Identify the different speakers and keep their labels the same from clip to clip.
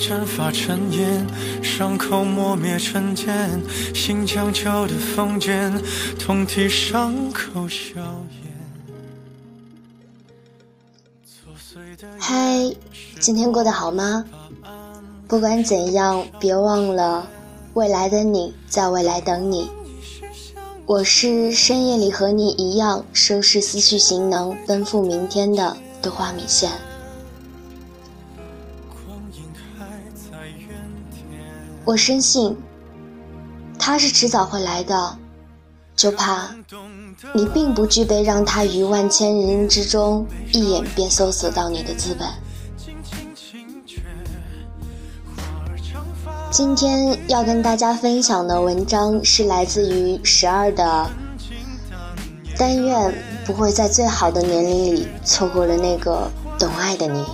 Speaker 1: 蒸发成烟，伤口磨灭成茧，心将就的封缄，痛替伤口消炎。
Speaker 2: 嗨，今天过得好吗？不管怎样，别忘了未来的你在未来等你。我是深夜里和你一样收拾思绪行囊，奔赴明天的豆花米线。我深信，他是迟早会来的，就怕你并不具备让他于万千人之中一眼便搜索到你的资本。今天要跟大家分享的文章是来自于十二的，但愿不会在最好的年龄里错过了那个懂爱的你。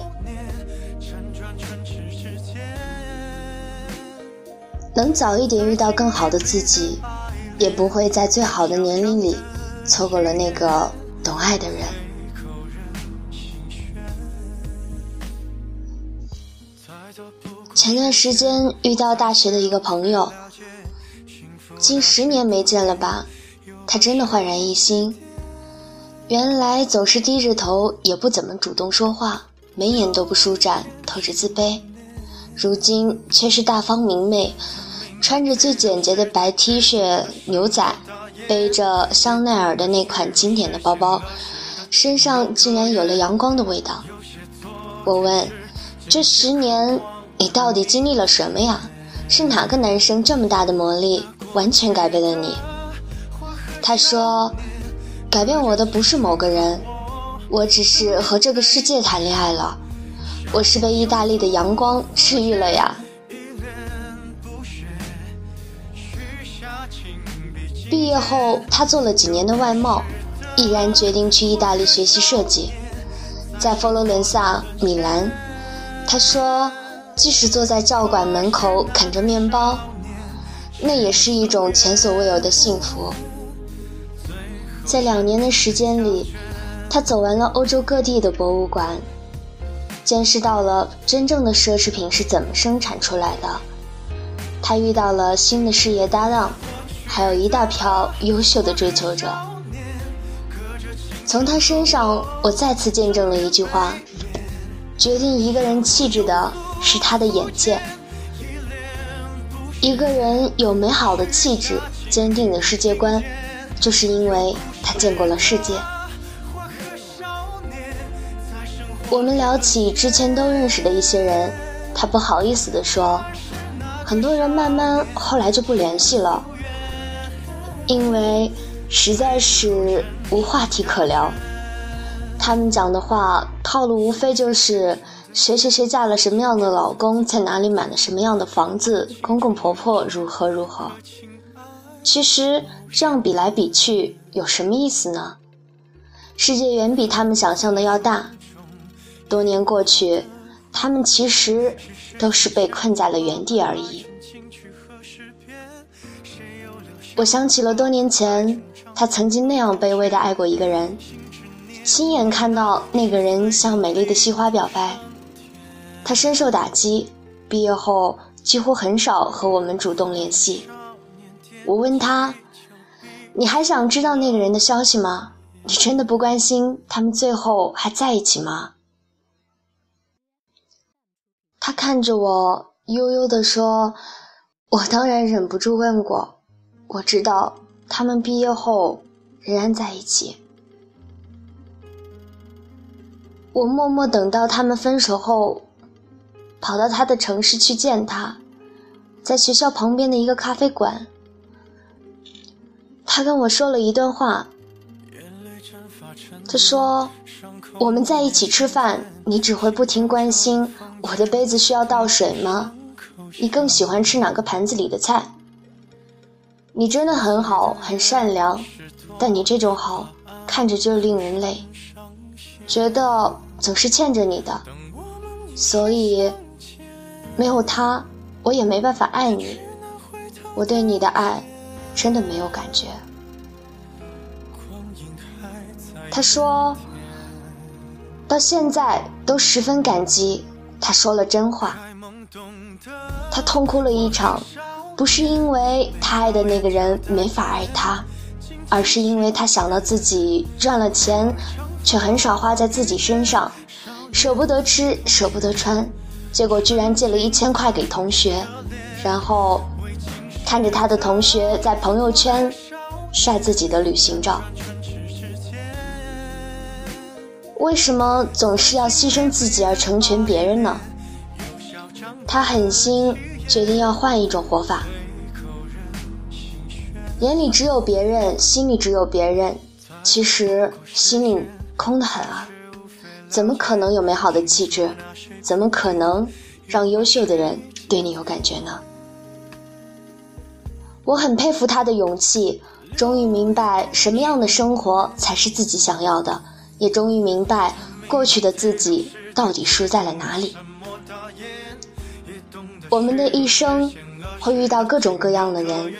Speaker 2: 能早一点遇到更好的自己，也不会在最好的年龄里错过了那个懂爱的人。前段时间遇到大学的一个朋友，近十年没见了吧？他真的焕然一新。原来总是低着头，也不怎么主动说话，眉眼都不舒展，透着自卑。如今却是大方明媚，穿着最简洁的白 T 恤、牛仔，背着香奈儿的那款经典的包包，身上竟然有了阳光的味道。我问：这十年？你到底经历了什么呀？是哪个男生这么大的魔力，完全改变了你？他说，改变我的不是某个人，我只是和这个世界谈恋爱了。我是被意大利的阳光治愈了呀。毕业后，他做了几年的外贸，毅然决定去意大利学习设计。在佛罗伦萨、米兰，他说。即使坐在教馆门口啃着面包，那也是一种前所未有的幸福。在两年的时间里，他走完了欧洲各地的博物馆，见识到了真正的奢侈品是怎么生产出来的。他遇到了新的事业搭档，还有一大票优秀的追求者。从他身上，我再次见证了一句话：决定一个人气质的。是他的眼界。一个人有美好的气质、坚定的世界观，就是因为他见过了世界。我们聊起之前都认识的一些人，他不好意思地说，很多人慢慢后来就不联系了，因为实在是无话题可聊。他们讲的话套路无非就是。谁谁谁嫁了什么样的老公，在哪里买了什么样的房子，公公婆婆如何如何。其实这样比来比去有什么意思呢？世界远比他们想象的要大。多年过去，他们其实都是被困在了原地而已。我想起了多年前，他曾经那样卑微的爱过一个人，亲眼看到那个人向美丽的西花表白。他深受打击，毕业后几乎很少和我们主动联系。我问他：“你还想知道那个人的消息吗？你真的不关心他们最后还在一起吗？”他看着我，悠悠地说：“我当然忍不住问过，我知道他们毕业后仍然在一起。”我默默等到他们分手后。跑到他的城市去见他，在学校旁边的一个咖啡馆，他跟我说了一段话。他说：“我们在一起吃饭，你只会不停关心我的杯子需要倒水吗？你更喜欢吃哪个盘子里的菜？你真的很好，很善良，但你这种好看着就令人累，觉得总是欠着你的，所以。”没有他，我也没办法爱你。我对你的爱，真的没有感觉。他说，到现在都十分感激。他说了真话，他痛哭了一场，不是因为他爱的那个人没法爱他，而是因为他想到自己赚了钱，却很少花在自己身上，舍不得吃，舍不得穿，结果居然借了一千块给同学，然后看着他的同学在朋友圈晒自己的旅行照。为什么总是要牺牲自己而成全别人呢？他狠心决定要换一种活法，眼里只有别人，心里只有别人，其实心里空得很啊！怎么可能有美好的气质？怎么可能让优秀的人对你有感觉呢？我很佩服他的勇气，终于明白什么样的生活才是自己想要的。也终于明白，过去的自己到底输在了哪里。我们的一生会遇到各种各样的人，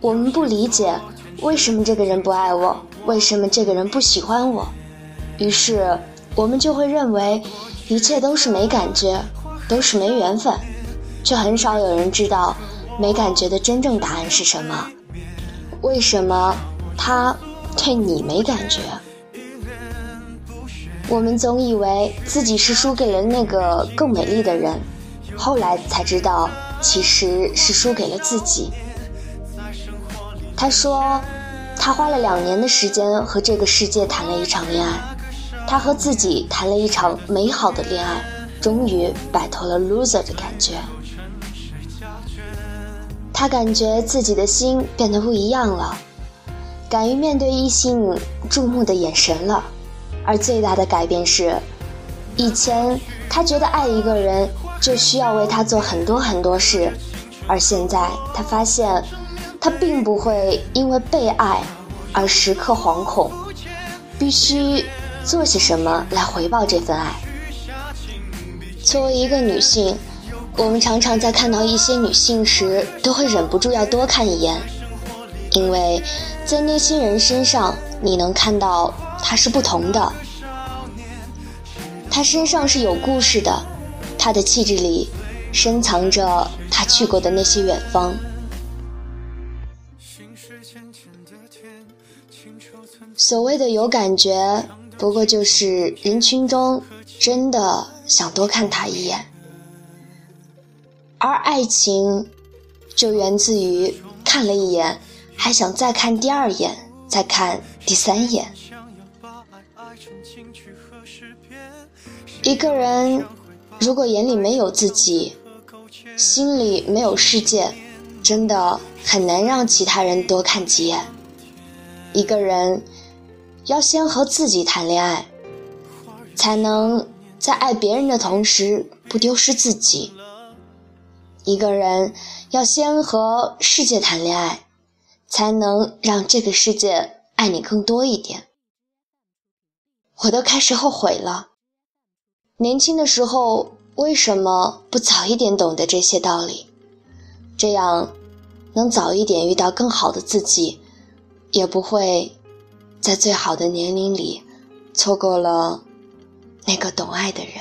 Speaker 2: 我们不理解为什么这个人不爱我，为什么这个人不喜欢我，于是我们就会认为一切都是没感觉，都是没缘分，却很少有人知道没感觉的真正答案是什么。为什么他对你没感觉？我们总以为自己是输给了那个更美丽的人，后来才知道其实是输给了自己。他说，他花了两年的时间和这个世界谈了一场恋爱，他和自己谈了一场美好的恋爱，终于摆脱了 loser 的感觉。他感觉自己的心变得不一样了，敢于面对异性注目的眼神了。而最大的改变是，以前他觉得爱一个人就需要为他做很多很多事，而现在他发现，他并不会因为被爱而时刻惶恐，必须做些什么来回报这份爱。作为一个女性，我们常常在看到一些女性时，都会忍不住要多看一眼，因为在那些人身上，你能看到。她是不同的，他身上是有故事的，他的气质里深藏着他去过的那些远方。所谓的有感觉，不过就是人群中真的想多看他一眼，而爱情就源自于看了一眼，还想再看第二眼，再看第三眼。一个人如果眼里没有自己，心里没有世界，真的很难让其他人多看几眼。一个人要先和自己谈恋爱，才能在爱别人的同时不丢失自己。一个人要先和世界谈恋爱，才能让这个世界爱你更多一点。我都开始后悔了。年轻的时候为什么不早一点懂得这些道理？这样能早一点遇到更好的自己，也不会在最好的年龄里错过了那个懂爱的人。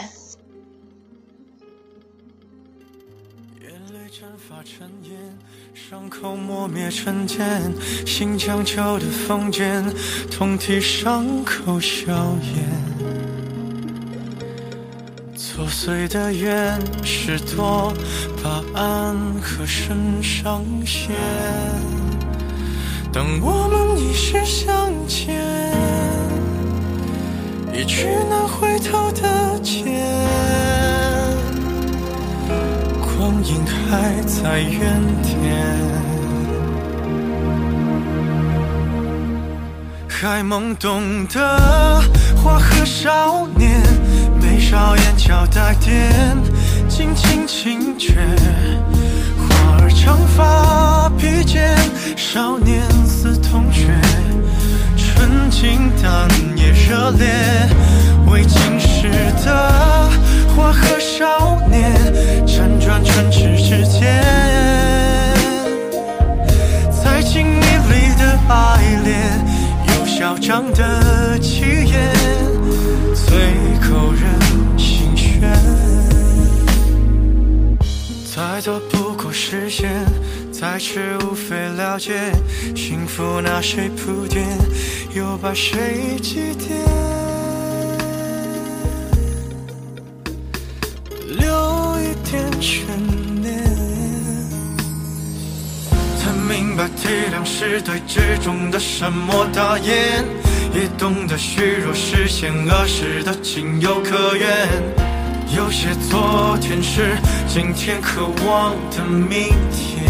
Speaker 1: 眼泪蒸发成烟，伤口磨灭成茧，心将旧的房间，痛替伤口消炎。破碎的愿是多把暗和深上线。当我们一世相见，一去难回头的劫，光阴还在原点，还懵懂的花和少年。少眼角带点轻轻轻绝，花儿长发披肩，少年似同学，纯净但也热烈。未经世的花和少年，辗转唇齿之间，在情迷里的爱恋，有嚣张的气焰，却无非了解，幸福拿谁铺垫，又把谁祭奠？留一点悬念。他明白体谅是对执中的沉默大言，也懂得虚弱是险恶时的情有可原。有些昨天是今天渴望的明天。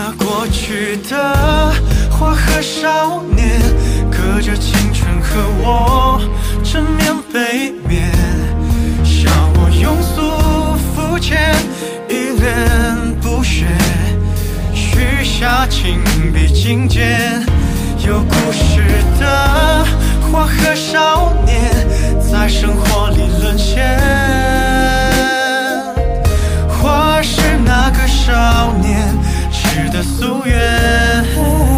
Speaker 1: 那过去的花和少年，隔着青春和我正面背面，笑我庸俗肤浅，一脸不屑，许下情比金坚。有故事的花和少年。在生活里沦陷，花是那个少年是的夙愿，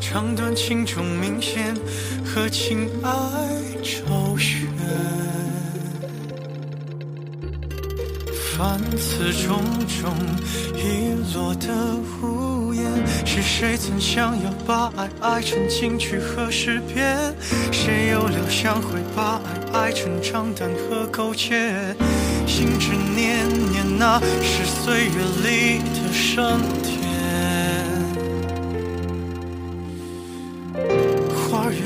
Speaker 1: 长短轻重明显，和情爱周旋。凡此种种遗落的无言，是谁曾想要把爱爱成金曲和诗篇？谁又料想会把爱爱成账单和苟且？心之念念，那是岁月里的升天。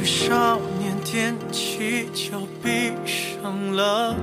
Speaker 1: 少年踮起脚，闭上了。